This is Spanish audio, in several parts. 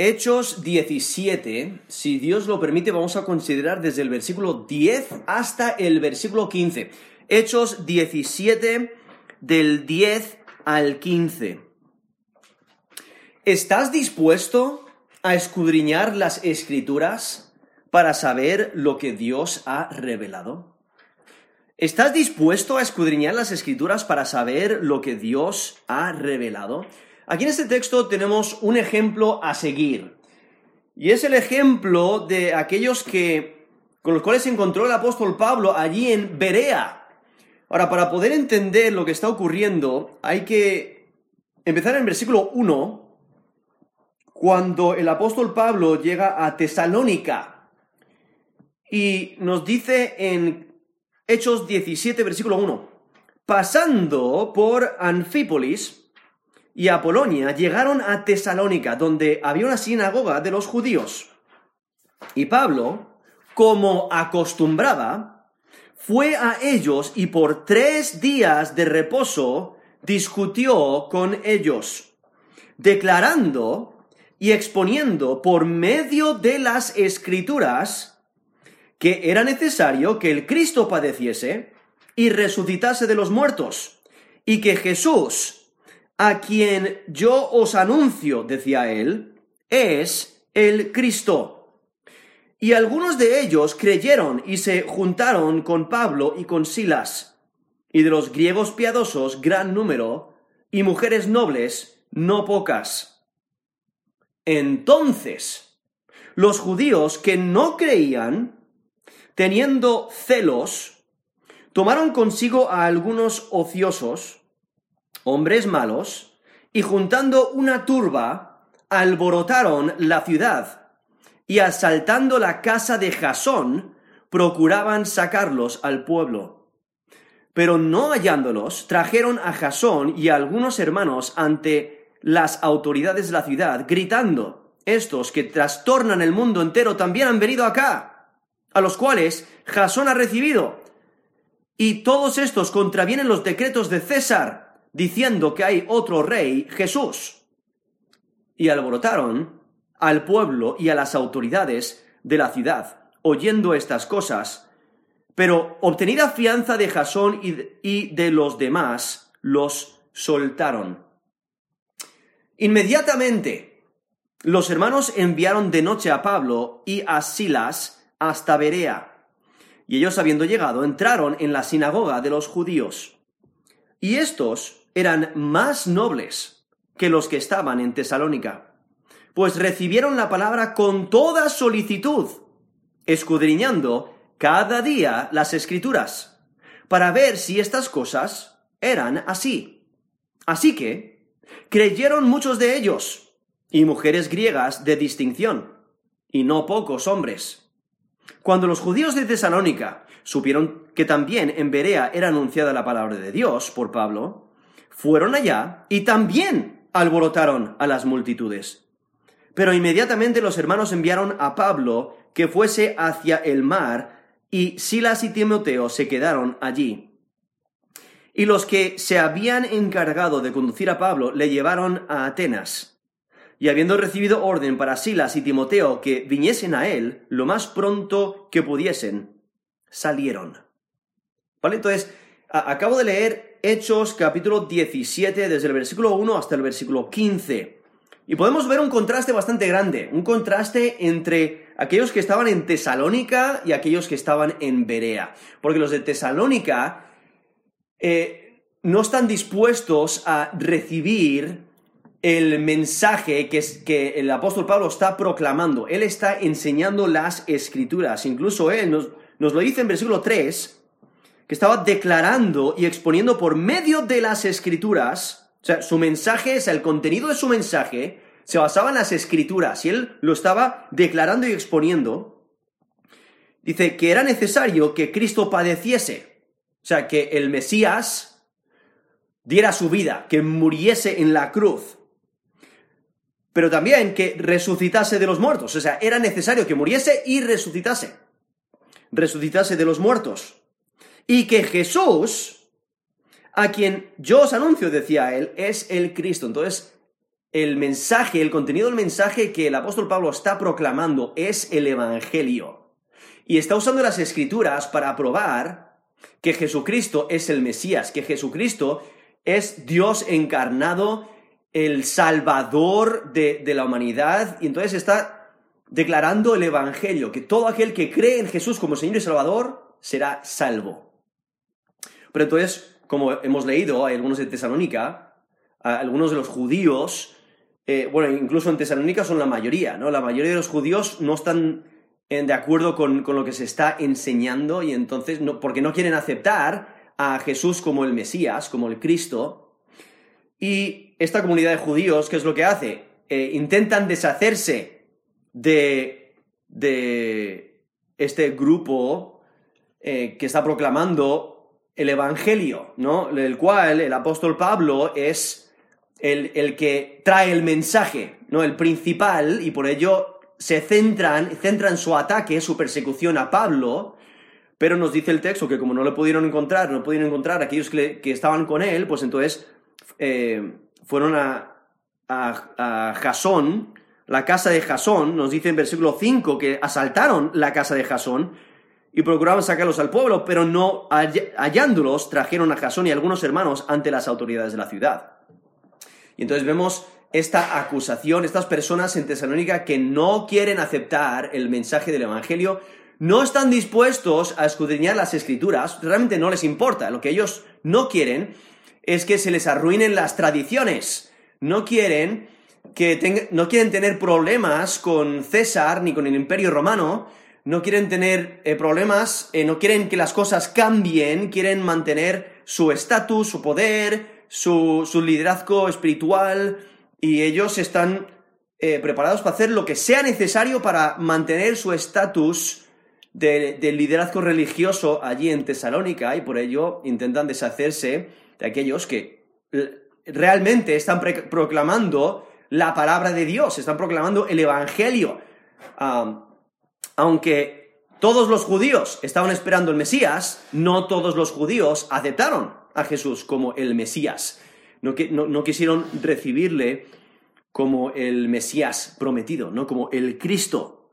Hechos 17, si Dios lo permite, vamos a considerar desde el versículo 10 hasta el versículo 15. Hechos 17 del 10 al 15. ¿Estás dispuesto a escudriñar las escrituras para saber lo que Dios ha revelado? ¿Estás dispuesto a escudriñar las escrituras para saber lo que Dios ha revelado? Aquí en este texto tenemos un ejemplo a seguir. Y es el ejemplo de aquellos que con los cuales se encontró el apóstol Pablo allí en Berea. Ahora, para poder entender lo que está ocurriendo, hay que empezar en el versículo 1, cuando el apóstol Pablo llega a Tesalónica y nos dice en Hechos 17, versículo 1, pasando por Anfípolis y Apolonia, llegaron a Tesalónica, donde había una sinagoga de los judíos. Y Pablo, como acostumbraba, fue a ellos y por tres días de reposo discutió con ellos, declarando y exponiendo por medio de las escrituras que era necesario que el Cristo padeciese y resucitase de los muertos, y que Jesús, a quien yo os anuncio, decía él, es el Cristo. Y algunos de ellos creyeron y se juntaron con Pablo y con Silas, y de los griegos piadosos gran número, y mujeres nobles no pocas. Entonces, los judíos que no creían, teniendo celos, tomaron consigo a algunos ociosos, hombres malos, y juntando una turba, alborotaron la ciudad y asaltando la casa de Jasón, procuraban sacarlos al pueblo. Pero no hallándolos, trajeron a Jasón y a algunos hermanos ante las autoridades de la ciudad, gritando, estos que trastornan el mundo entero también han venido acá, a los cuales Jasón ha recibido. Y todos estos contravienen los decretos de César, diciendo que hay otro rey, Jesús. Y alborotaron al pueblo y a las autoridades de la ciudad, oyendo estas cosas. Pero obtenida fianza de Jasón y de los demás, los soltaron. Inmediatamente, los hermanos enviaron de noche a Pablo y a Silas hasta Berea. Y ellos, habiendo llegado, entraron en la sinagoga de los judíos. Y estos eran más nobles que los que estaban en Tesalónica pues recibieron la palabra con toda solicitud, escudriñando cada día las escrituras, para ver si estas cosas eran así. Así que creyeron muchos de ellos, y mujeres griegas de distinción, y no pocos hombres. Cuando los judíos de Tesalónica supieron que también en Berea era anunciada la palabra de Dios por Pablo, fueron allá y también alborotaron a las multitudes pero inmediatamente los hermanos enviaron a Pablo que fuese hacia el mar, y Silas y Timoteo se quedaron allí. Y los que se habían encargado de conducir a Pablo le llevaron a Atenas. Y habiendo recibido orden para Silas y Timoteo que viniesen a él lo más pronto que pudiesen, salieron. ¿Vale? Entonces, acabo de leer Hechos capítulo 17 desde el versículo 1 hasta el versículo 15. Y podemos ver un contraste bastante grande, un contraste entre aquellos que estaban en Tesalónica y aquellos que estaban en Berea. Porque los de Tesalónica eh, no están dispuestos a recibir el mensaje que, que, el apóstol Pablo está proclamando. Él está enseñando las escrituras. Incluso él nos, nos lo dice en versículo 3, que estaba declarando y exponiendo por medio de las escrituras o sea, su mensaje, o sea, el contenido de su mensaje se basaba en las escrituras y él lo estaba declarando y exponiendo. Dice que era necesario que Cristo padeciese, o sea, que el Mesías diera su vida, que muriese en la cruz, pero también que resucitase de los muertos, o sea, era necesario que muriese y resucitase, resucitase de los muertos, y que Jesús a quien yo os anuncio, decía él, es el Cristo. Entonces, el mensaje, el contenido del mensaje que el apóstol Pablo está proclamando es el Evangelio. Y está usando las escrituras para probar que Jesucristo es el Mesías, que Jesucristo es Dios encarnado, el Salvador de, de la humanidad, y entonces está declarando el Evangelio, que todo aquel que cree en Jesús como Señor y Salvador será salvo. Pero entonces, como hemos leído, hay algunos de Tesalónica, algunos de los judíos, eh, bueno, incluso en Tesalónica son la mayoría, ¿no? La mayoría de los judíos no están de acuerdo con, lo que se está enseñando y entonces, no, porque no quieren aceptar a Jesús como el Mesías, como el Cristo. Y esta comunidad de judíos, ¿qué es lo que hace? Eh, intentan deshacerse de, de este grupo eh, que está proclamando el Evangelio, ¿no? El cual el apóstol Pablo es el, que trae el mensaje, ¿no? El principal, y por ello se centran, centran su ataque, su persecución a Pablo, pero nos dice el texto que como no lo pudieron encontrar, no pudieron encontrar a aquellos que, estaban con él, pues entonces eh, fueron a, a, Jasón, la casa de Jasón, nos dice en versículo 5 que asaltaron la casa de Jasón y procuraban sacarlos al pueblo, pero no hallándolos trajeron a Jasón y algunos hermanos ante las autoridades de la ciudad. Y entonces vemos esta acusación, estas personas en Tesalónica que no quieren aceptar el mensaje del Evangelio, no están dispuestos a escudriñar las escrituras, realmente no les importa, lo que ellos no quieren es que se les arruinen las tradiciones, no quieren que no quieren tener problemas con César ni con el Imperio Romano, no quieren tener eh, problemas, eh, no quieren que las cosas cambien, quieren mantener su estatus, su poder, su, liderazgo espiritual y ellos están eh, preparados para hacer lo que sea necesario para mantener su estatus de, liderazgo religioso allí en Tesalónica y por ello intentan deshacerse de aquellos que realmente están proclamando la palabra de Dios, están proclamando el Evangelio. Aunque todos los judíos estaban esperando el Mesías, no todos los judíos aceptaron a Jesús como el Mesías. No, no, quisieron recibirle como el Mesías prometido, ¿no? Como el Cristo.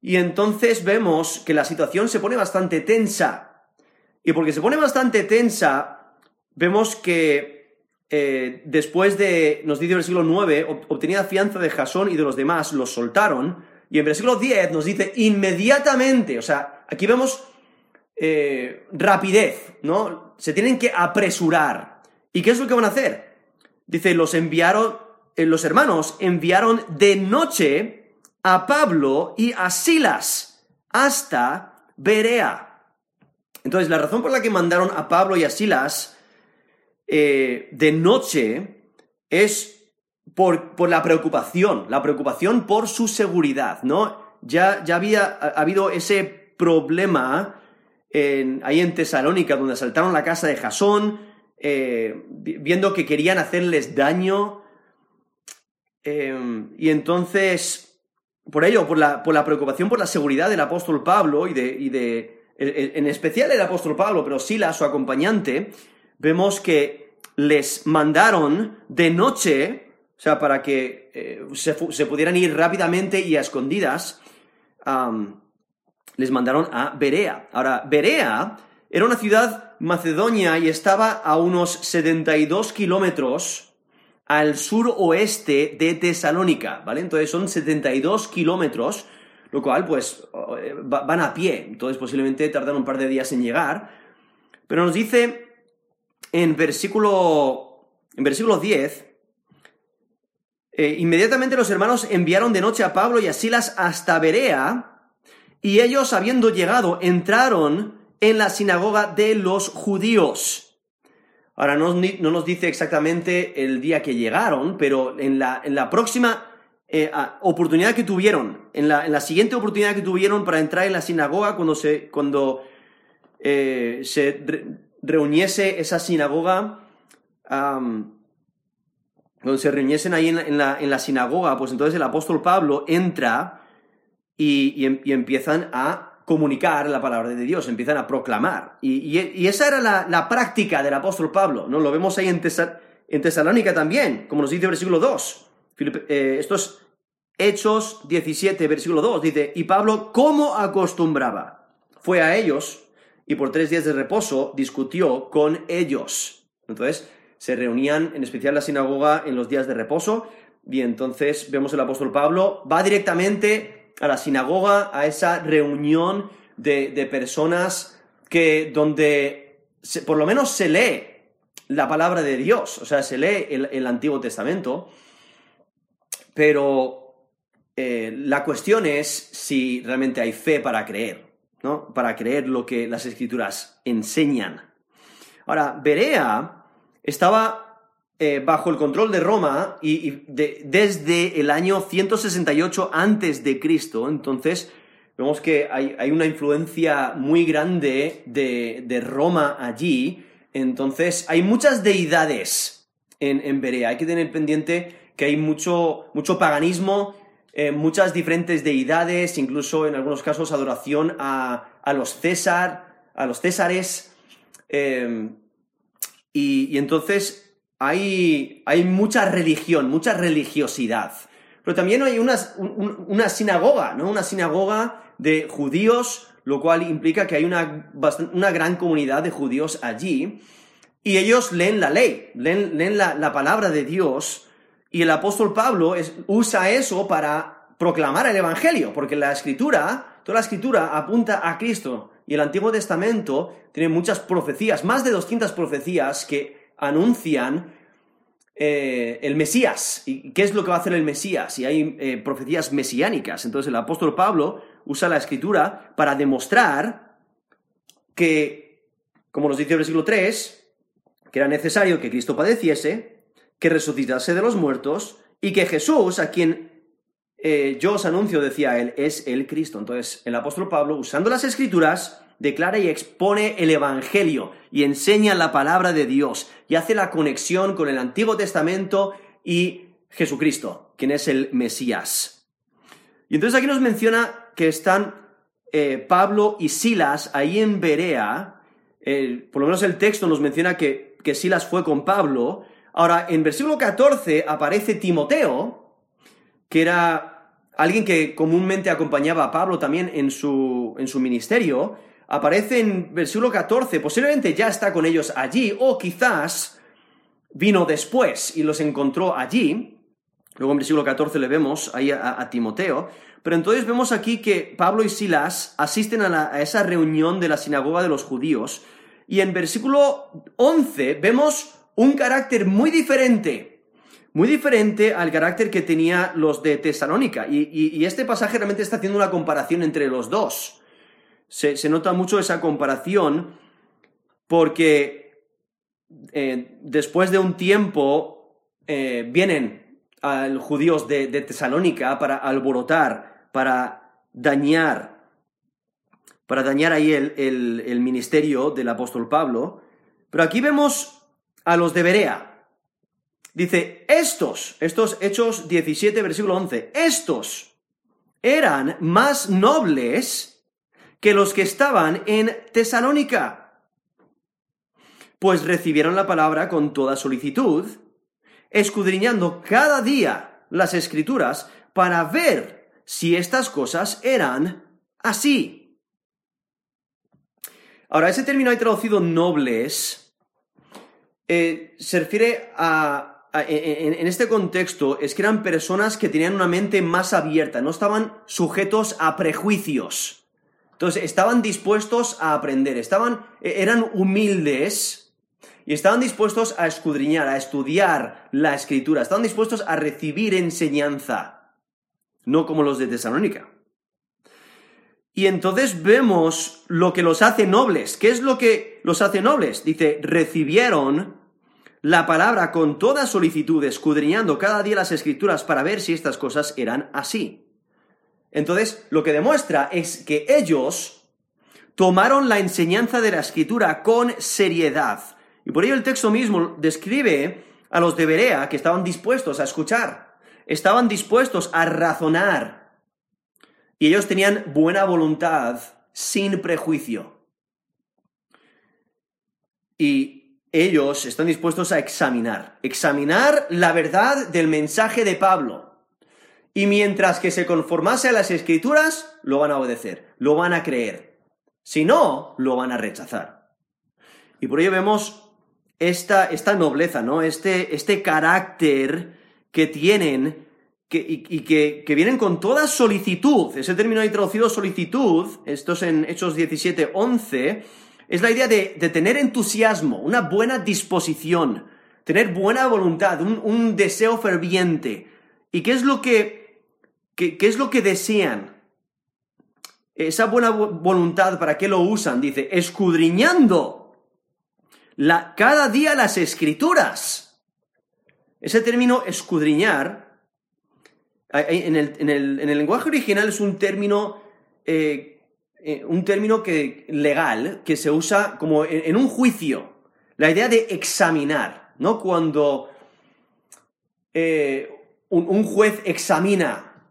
Y entonces vemos que la situación se pone bastante tensa. Y porque se pone bastante tensa, vemos que eh, después de, nos dice el versículo 9, obtenía fianza de Jasón y de los demás, los soltaron. Y en versículo 10 nos dice inmediatamente, o sea, aquí vemos eh, rapidez, ¿no? Se tienen que apresurar. ¿Y qué es lo que van a hacer? Dice, los enviaron, eh, los hermanos enviaron de noche a Pablo y a Silas hasta Berea. Entonces, la razón por la que mandaron a Pablo y a Silas eh, de noche es por, por, la preocupación, la preocupación por su seguridad, ¿no? Ya, ya había habido ese problema ahí en Tesalónica, donde asaltaron la casa de Jasón, eh, viendo que querían hacerles daño. Em, y entonces, por ello, por la, por la, preocupación por la seguridad del apóstol Pablo y de, y de, en especial el apóstol Pablo, pero Sila, su acompañante, vemos que les mandaron de noche, o sea, para que eh, se, pudieran ir rápidamente y a escondidas, les mandaron a Berea. Ahora, Berea era una ciudad macedonia y estaba a unos 72 kilómetros al sur-oeste de Tesalónica, ¿vale? Entonces son 72 kilómetros, lo cual, pues, eh, van a pie, entonces posiblemente tardan un par de días en llegar. Pero nos dice en versículo, en versículo 10, eh, inmediatamente los hermanos enviaron de noche a Pablo y a Silas hasta Berea, y ellos, habiendo llegado, entraron en la sinagoga de los judíos. Ahora, no, nos dice exactamente el día que llegaron, pero en la, en la próxima eh, oportunidad que tuvieron, en la, en la, siguiente oportunidad que tuvieron para entrar en la sinagoga, cuando se, cuando, eh, se reuniese esa sinagoga, cuando se reuniesen ahí en la, en la sinagoga, pues entonces el apóstol Pablo entra Em, y, empiezan a comunicar la palabra de Dios, empiezan a proclamar. Y, esa era la, práctica del apóstol Pablo, ¿no? Lo vemos ahí en, Tesalónica también, como nos dice el versículo 2. Eh, estos Hechos 17, versículo 2, dice, y Pablo, ¿cómo acostumbraba? Fue a ellos y por tres días de reposo discutió con ellos. Entonces, se reunían en especial la sinagoga en los días de reposo y entonces vemos el apóstol Pablo va directamente a la sinagoga, a esa reunión de, personas que donde por lo menos se lee la palabra de Dios, o sea, se lee el, Antiguo Testamento, pero eh, la cuestión es si realmente hay fe para creer, ¿no? Para creer lo que las escrituras enseñan. Ahora, Berea estaba eh, bajo el control de Roma y, desde el año 168 antes de Cristo, entonces vemos que hay, una influencia muy grande de, Roma allí, entonces hay muchas deidades en, Berea, hay que tener pendiente que hay mucho, mucho paganismo, eh, muchas diferentes deidades, incluso en algunos casos adoración a, los César, a los Césares. Em, y, entonces hay, hay, mucha religión, mucha religiosidad. Pero también hay una, una sinagoga, ¿no? Una sinagoga de judíos, lo cual implica que hay una, una gran comunidad de judíos allí. Y ellos leen la ley, leen, la, la palabra de Dios y el apóstol Pablo usa eso para proclamar el Evangelio, porque la escritura, toda la escritura apunta a Cristo. Y el Antiguo Testamento tiene muchas profecías, más de 200 profecías que anuncian eh, el Mesías. ¿Y qué es lo que va a hacer el Mesías? Y hay eh, profecías mesiánicas. Entonces el apóstol Pablo usa la escritura para demostrar que, como nos dice el versículo 3, que era necesario que Cristo padeciese, que resucitase de los muertos y que Jesús, a quien eh, yo os anuncio, decía él, es el Cristo. Entonces, el apóstol Pablo, usando las escrituras, declara y expone el Evangelio y enseña la palabra de Dios y hace la conexión con el Antiguo Testamento y Jesucristo, quien es el Mesías. Y entonces aquí nos menciona que están eh, Pablo y Silas ahí en Berea, por lo menos el texto nos menciona que, que Silas fue con Pablo, Ahora, en versículo 14 aparece Timoteo, que era alguien que comúnmente acompañaba a Pablo también en su, en su ministerio. Aparece en versículo 14, posiblemente ya está con ellos allí, o quizás vino después y los encontró allí. Luego en versículo 14 le vemos ahí a, Timoteo. Pero entonces vemos aquí que Pablo y Silas asisten a, a, esa reunión de la sinagoga de los judíos. Y en versículo 11 vemos un carácter muy diferente, muy diferente al carácter que tenía los de Tesalónica. Y, este pasaje realmente está haciendo una comparación entre los dos. Se, nota mucho esa comparación porque eh, después de un tiempo eh, vienen a los judíos de, Tesalónica para alborotar, para dañar, para dañar ahí el ministerio del apóstol Pablo. Pero aquí vemos a los de Berea. Dice, estos, estos Hechos 17, versículo 11, estos eran más nobles que los que estaban en Tesalónica, pues recibieron la palabra con toda solicitud, escudriñando cada día las escrituras para ver si estas cosas eran así. Ahora, ese término hay traducido nobles eh, se refiere a, en, este contexto, es que eran personas que tenían una mente más abierta, no estaban sujetos a prejuicios. Entonces, estaban dispuestos a aprender, estaban, e, eran humildes y estaban dispuestos a escudriñar, a estudiar la escritura, estaban dispuestos a recibir enseñanza, no como los de Tesalónica. Y entonces vemos lo que los hace nobles. ¿Qué es lo que los hace nobles? Dice, recibieron la palabra con toda solicitud, escudriñando cada día las escrituras para ver si estas cosas eran así. Entonces, lo que demuestra es que ellos tomaron la enseñanza de la escritura con seriedad. Y por ello el texto mismo describe a los de Berea que estaban dispuestos a escuchar, estaban dispuestos a razonar. Y ellos tenían buena voluntad sin prejuicio. Y ellos están dispuestos a examinar, examinar la verdad del mensaje de Pablo. Y mientras que se conformase a las escrituras, lo van a obedecer, lo van a creer. Si no, lo van a rechazar. Y por ello vemos esta, esta nobleza, ¿no? Este, este carácter que tienen y, que, vienen con toda solicitud. Ese término ahí traducido solicitud, esto es en Hechos 17, 11, es la idea de, tener entusiasmo, una buena disposición, tener buena voluntad, un, deseo ferviente. ¿Y qué es lo que, es lo que desean? Esa buena voluntad, ¿para qué lo usan? Dice, escudriñando la, cada día las escrituras. Ese término escudriñar, en el, lenguaje original es un término eh, eh, un término que, legal que se usa como en, un juicio. La idea de examinar, ¿no? Cuando eh, un, juez examina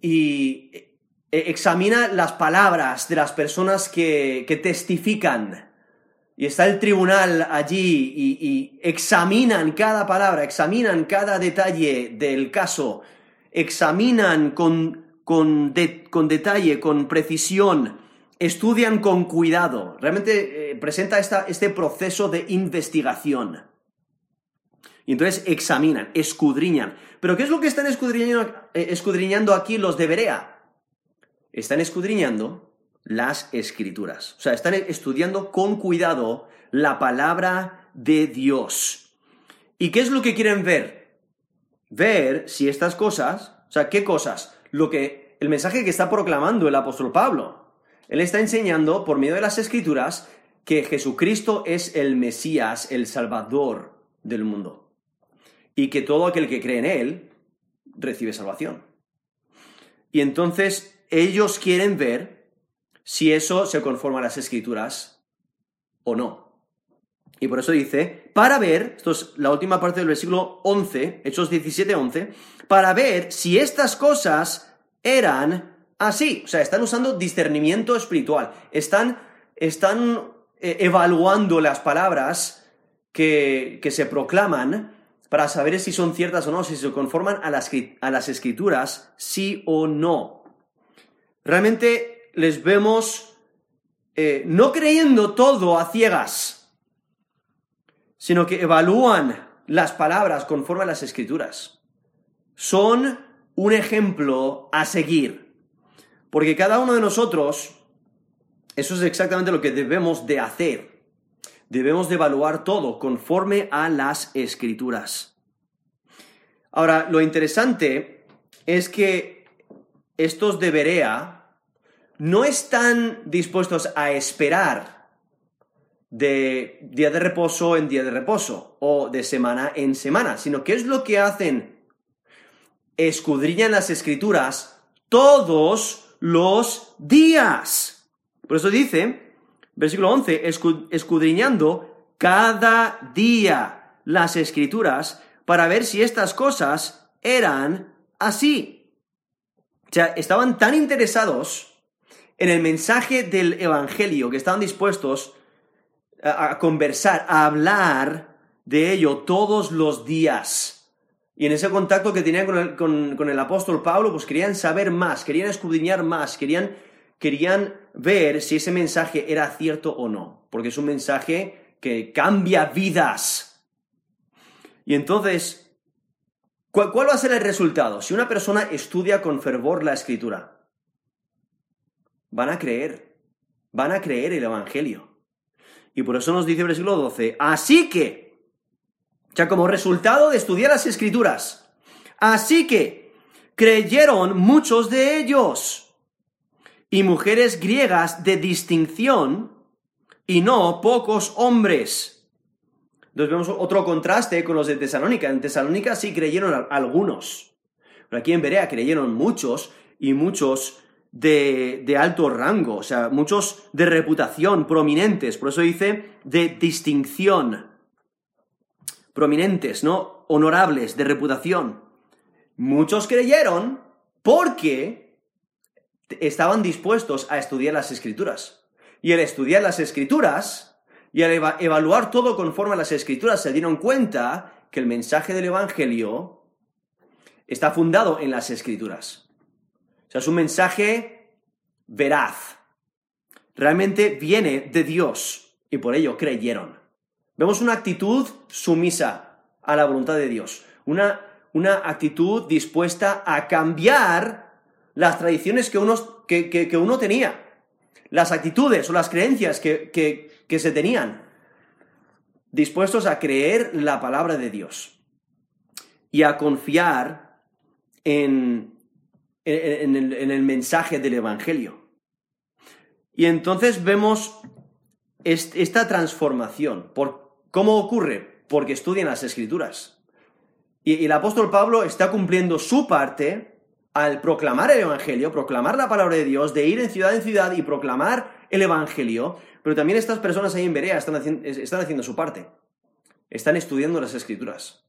y eh, examina las palabras de las personas que, testifican. Y está el tribunal allí y, examinan cada palabra, examinan cada detalle del caso, examinan con con, detalle, con precisión, estudian con cuidado. Realmente eh, presenta este proceso de investigación. Y entonces examinan, escudriñan. Pero ¿qué es lo que están escudriñando, eh, escudriñando aquí los de Berea? Están escudriñando las escrituras. O sea, están estudiando con cuidado la palabra de Dios. ¿Y qué es lo que quieren ver? Ver si estas cosas, o sea, ¿qué cosas? lo que, el mensaje que está proclamando el apóstol Pablo. Él está enseñando por medio de las escrituras que Jesucristo es el Mesías, el Salvador del mundo. Y que todo aquel que cree en Él recibe salvación. Y entonces ellos quieren ver si eso se conforma a las escrituras o no. Y por eso dice, para ver, esto es la última parte del versículo 11, Hechos 17, 11, para ver si estas cosas eran así. O sea, están usando discernimiento espiritual. Están, están eh, evaluando las palabras que, que, se proclaman para saber si son ciertas o no, si se conforman a las, a las escrituras, sí o no. Realmente les vemos eh, no creyendo todo a ciegas, sino que evalúan las palabras conforme a las escrituras son un ejemplo a seguir. Porque cada uno de nosotros, eso es exactamente lo que debemos de hacer. Debemos de evaluar todo conforme a las escrituras. Ahora, lo interesante es que estos de Berea no están dispuestos a esperar de día de reposo en día de reposo o de semana en semana, sino que es lo que hacen escudriñan las escrituras todos los días. Por eso dice, versículo 11, escudriñando cada día las escrituras para ver si estas cosas eran así. O sea, estaban tan interesados en el mensaje del Evangelio que estaban dispuestos a, a conversar, a hablar de ello todos los días. Y en ese contacto que tenían con el, apóstol Pablo, pues querían saber más, querían escudriñar más, querían, querían ver si ese mensaje era cierto o no, porque es un mensaje que cambia vidas. Y entonces, ¿cuál, ¿cuál va a ser el resultado? Si una persona estudia con fervor la escritura, van a creer, van a creer el Evangelio. Y por eso nos dice el versículo 12, así que, sea, como resultado de estudiar las escrituras. Así que creyeron muchos de ellos y mujeres griegas de distinción y no pocos hombres. Entonces vemos otro contraste con los de Tesalónica. En Tesalónica sí creyeron algunos. Pero aquí en Berea creyeron muchos y muchos de, de, alto rango, o sea, muchos de reputación, prominentes. Por eso dice de distinción prominentes, ¿no? Honorables, de reputación. Muchos creyeron porque estaban dispuestos a estudiar las escrituras. Y el estudiar las escrituras Y al evaluar todo conforme a las escrituras se dieron cuenta que el mensaje del Evangelio está fundado en las escrituras. O sea, es un mensaje veraz. Realmente viene de Dios y por ello creyeron. Vemos una actitud sumisa a la voluntad de Dios. Una, una actitud dispuesta a cambiar las tradiciones que uno, que, uno tenía. Las actitudes o las creencias que, que se tenían dispuestos a creer la palabra de Dios y a confiar en, en, el, mensaje del Evangelio. Y entonces vemos esta transformación. ¿Por ¿Cómo ocurre? Porque estudian las escrituras. Y, el apóstol Pablo está cumpliendo su parte al proclamar el Evangelio, proclamar la palabra de Dios, de ir en ciudad en ciudad y proclamar el Evangelio, pero también estas personas ahí en Berea están, haciendo, su parte. Están estudiando las escrituras.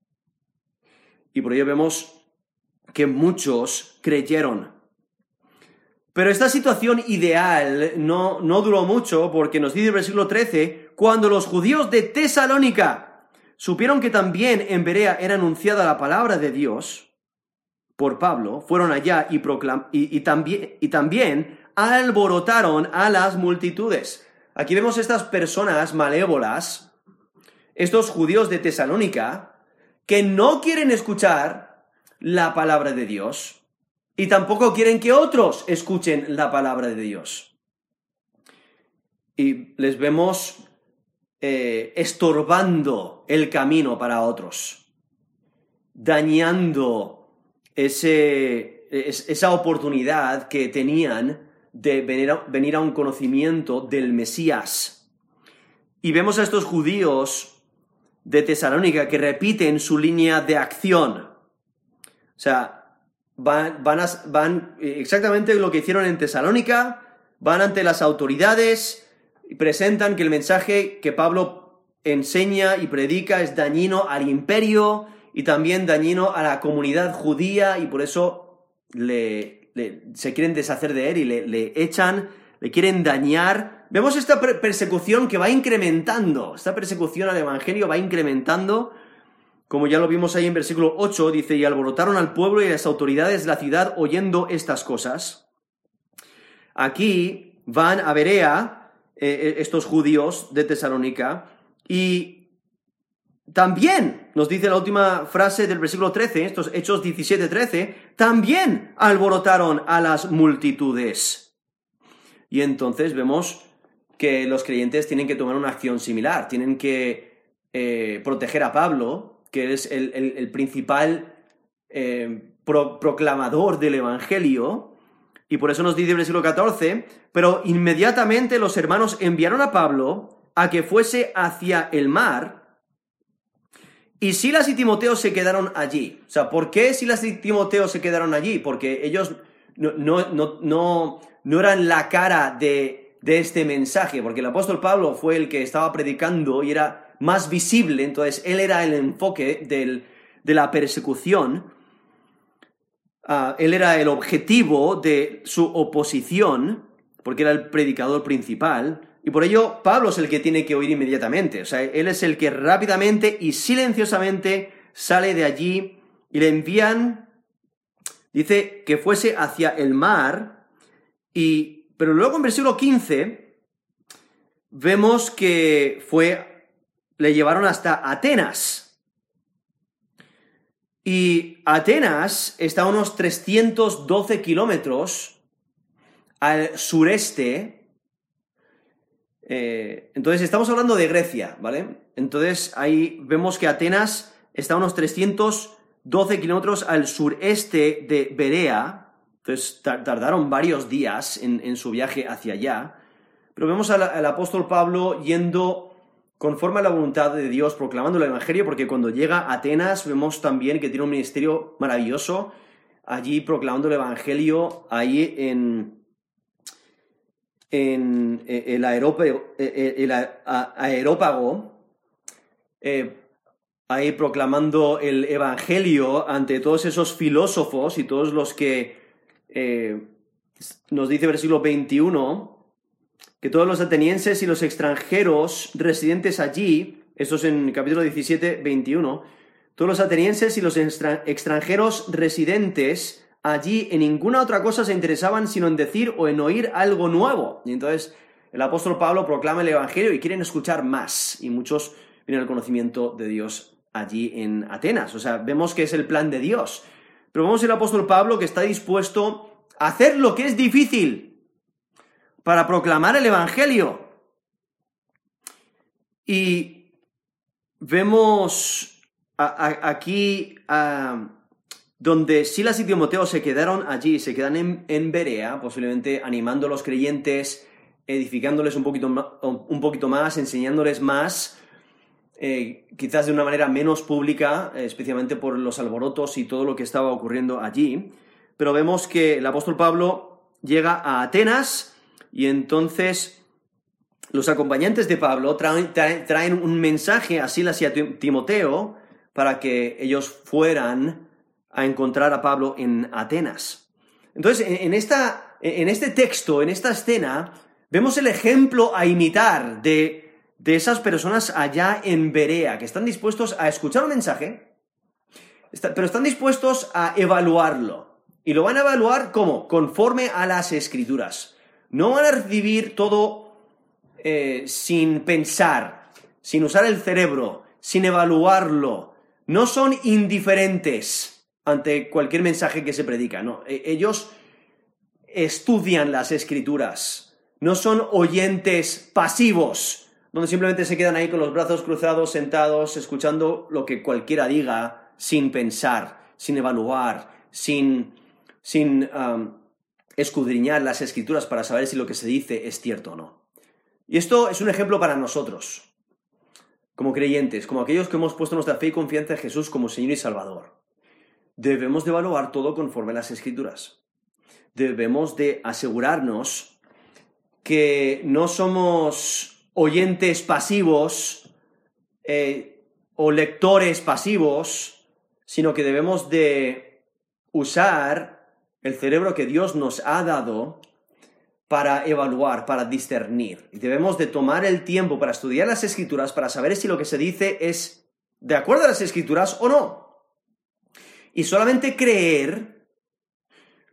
Y por ello vemos que muchos creyeron. Pero esta situación ideal no, no duró mucho porque nos dice el versículo 13, cuando los judíos de Tesalónica supieron que también en Berea era anunciada la palabra de Dios por Pablo, fueron allá y, y, también, alborotaron a las multitudes. Aquí vemos estas personas malévolas, estos judíos de Tesalónica, que no quieren escuchar la palabra de Dios y tampoco quieren que otros escuchen la palabra de Dios. Y les vemos eh, estorbando el camino para otros, dañando ese, esa oportunidad que tenían de venir a, un conocimiento del Mesías. Y vemos a estos judíos de Tesalónica que repiten su línea de acción. O sea, van, van, van exactamente lo que hicieron en Tesalónica, van ante las autoridades y presentan que el mensaje que Pablo enseña y predica es dañino al imperio y también dañino a la comunidad judía y por eso le, se quieren deshacer de él y le, echan, le quieren dañar. Vemos esta persecución que va incrementando, esta persecución al Evangelio va incrementando, como ya lo vimos ahí en versículo 8, dice, y alborotaron al pueblo y a las autoridades de la ciudad oyendo estas cosas. Aquí van a Berea, eh, eh, estos judíos de Tesalónica, y también, nos dice la última frase del versículo 13, estos Hechos 17, 13, también alborotaron a las multitudes. Y entonces vemos que los creyentes tienen que tomar una acción similar, tienen que eh, proteger a Pablo, que es el, principal proclamador del Evangelio, y por eso nos dice el versículo 14, pero inmediatamente los hermanos enviaron a Pablo a que fuese hacia el mar, y Silas y Timoteo se quedaron allí. O sea, ¿por qué Silas y Timoteo se quedaron allí? Porque ellos no, no, no, no eran la cara de, de este mensaje, porque el apóstol Pablo fue el que estaba predicando y era más visible, entonces él era el enfoque del, de la persecución, ah, él era el objetivo de su oposición, porque era el predicador principal, y por ello Pablo es el que tiene que oír inmediatamente. O sea, él es el que rápidamente y silenciosamente sale de allí y le envían, dice, que fuese hacia el mar. Y, pero luego en versículo 15 vemos que fue, le llevaron hasta Atenas. Y Atenas está a unos 312 kilómetros al sureste eh, entonces, estamos hablando de Grecia, ¿vale? Entonces, ahí vemos que Atenas está a unos 312 kilómetros al sureste de Berea. Entonces, tardaron varios días en, su viaje hacia allá. Pero vemos al, apóstol Pablo yendo conforme a la voluntad de Dios, proclamando el Evangelio, porque cuando llega a Atenas vemos también que tiene un ministerio maravilloso, allí proclamando el Evangelio, ahí en, en eh, el, aerópago, eh, eh, el aerópago ahí proclamando el Evangelio ante todos esos filósofos y todos los que nos dice versículo 21, que todos los atenienses y los extranjeros residentes allí, esto es en capítulo 17, 21, todos los atenienses y los extranjeros residentes allí en ninguna otra cosa se interesaban sino en decir o en oír algo nuevo. Y entonces el apóstol Pablo proclama el Evangelio y quieren escuchar más. Y muchos vienen al conocimiento de Dios allí en Atenas. O sea, vemos que es el plan de Dios. Pero vemos el apóstol Pablo que está dispuesto a hacer lo que es difícil para proclamar el Evangelio. Y vemos aquí donde Silas y Timoteo se quedaron allí, se quedan en, en Berea, posiblemente animando a los creyentes, edificándoles un poquito, un poquito más, enseñándoles más, eh, quizás de una manera menos pública, especialmente por los alborotos y todo lo que estaba ocurriendo allí. Pero vemos que el apóstol Pablo llega a Atenas y entonces los acompañantes de Pablo traen, un mensaje a Silas y a Timoteo para que ellos fueran a encontrar a Pablo en Atenas. Entonces, en, esta, en este texto, en esta escena, vemos el ejemplo a imitar de de esas personas allá en Berea, que están dispuestos a escuchar un mensaje, pero están dispuestos a evaluarlo. Y lo van a evaluar como? Conforme a las escrituras. No van a recibir todo eh, sin pensar, sin usar el cerebro, sin evaluarlo. No son indiferentes ante cualquier mensaje que se predica, no. E, ellos estudian las escrituras. No son oyentes pasivos donde simplemente se quedan ahí con los brazos cruzados, sentados, escuchando lo que cualquiera diga, sin pensar, sin evaluar, sin, sin um, escudriñar las escrituras para saber si lo que se dice es cierto o no. Y esto es un ejemplo para nosotros, como creyentes, como aquellos que hemos puesto nuestra fe y confianza en Jesús como Señor y Salvador. Debemos de evaluar todo conforme a las escrituras. Debemos de asegurarnos que no somos oyentes pasivos eh, o lectores pasivos, sino que debemos de usar el cerebro que Dios nos ha dado para evaluar, para discernir. Y debemos de tomar el tiempo para estudiar las escrituras, para saber si lo que se dice es de acuerdo a las escrituras o no. Y solamente creer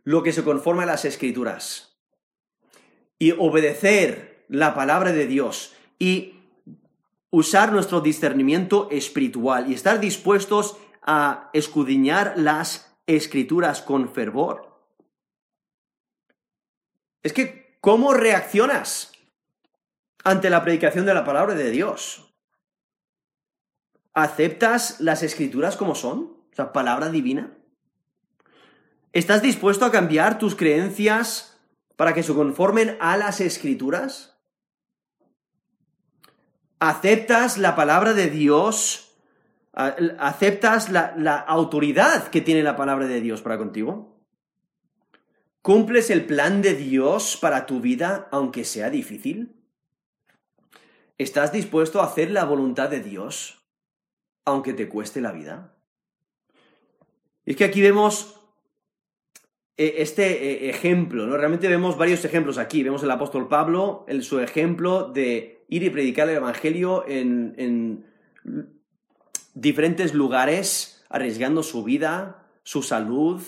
lo que se conforma a las escrituras. Y obedecer la palabra de Dios y usar nuestro discernimiento espiritual y estar dispuestos a escudriñar las escrituras con fervor. Es que, ¿cómo reaccionas ante la predicación de la palabra de Dios? ¿Aceptas las escrituras como son? La palabra divina. ¿Estás dispuesto a cambiar tus creencias para que se conformen a las escrituras? aceptas la palabra de Dios, aceptas la, autoridad que tiene la palabra de Dios para contigo. ¿Cumples el plan de Dios para tu vida aunque sea difícil? ¿Estás dispuesto a hacer la voluntad de Dios aunque te cueste la vida? Y es que aquí vemos eh, este eh, ejemplo, ¿no? Realmente vemos varios ejemplos aquí. Vemos el apóstol Pablo, el, su ejemplo de ir y predicar el Evangelio en, diferentes lugares, arriesgando su vida, su salud,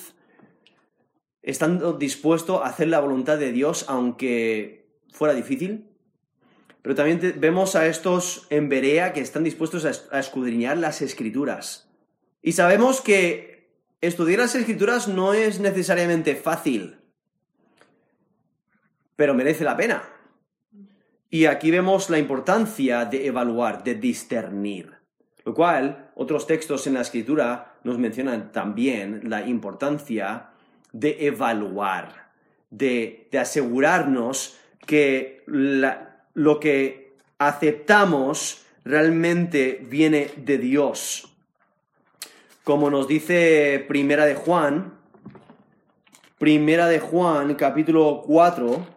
estando dispuesto a hacer la voluntad de Dios aunque fuera difícil. Pero también vemos a estos en Berea que están dispuestos a, escudriñar las escrituras. Y sabemos que estudiar las escrituras no es necesariamente fácil, pero merece la pena. Y aquí vemos la importancia de evaluar, de discernir. Lo cual, otros textos en la escritura nos mencionan también la importancia de evaluar, de, asegurarnos que lo que aceptamos realmente viene de Dios. Como nos dice Primera de Juan, Primera de Juan, capítulo 4,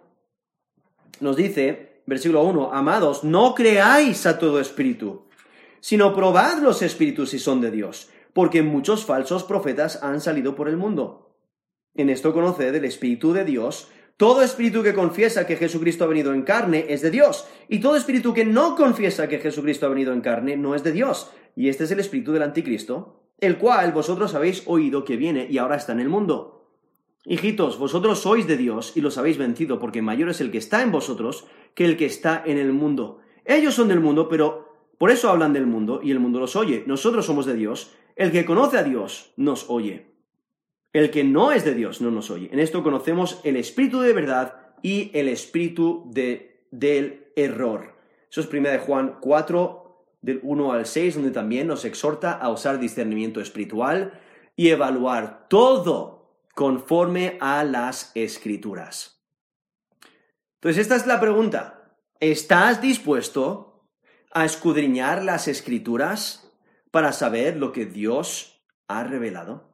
nos dice, versículo 1, amados, no creáis a todo espíritu, sino probad los espíritus si son de Dios, porque muchos falsos profetas han salido por el mundo. En esto conoced el Espíritu de Dios, Todo espíritu que confiesa que Jesucristo ha venido en carne es de Dios, y todo espíritu que no confiesa que Jesucristo ha venido en carne no es de Dios. Y este es el espíritu del anticristo, el cual vosotros habéis oído que viene y ahora está en el mundo. Hijitos, vosotros sois de Dios y los habéis vencido, porque mayor es el que está en vosotros que el que está en el mundo. Ellos son del mundo, pero por eso hablan del mundo y el mundo los oye. Nosotros somos de Dios. El que conoce a Dios nos oye. El que no es de Dios no nos oye. En esto conocemos el espíritu de verdad y el espíritu de, del error. Eso es 1 de Juan 4, del 1 al 6, donde también nos exhorta a usar discernimiento espiritual y evaluar todo conforme a las escrituras. Entonces, esta es la pregunta. ¿Estás dispuesto a escudriñar las escrituras para saber lo que Dios ha revelado?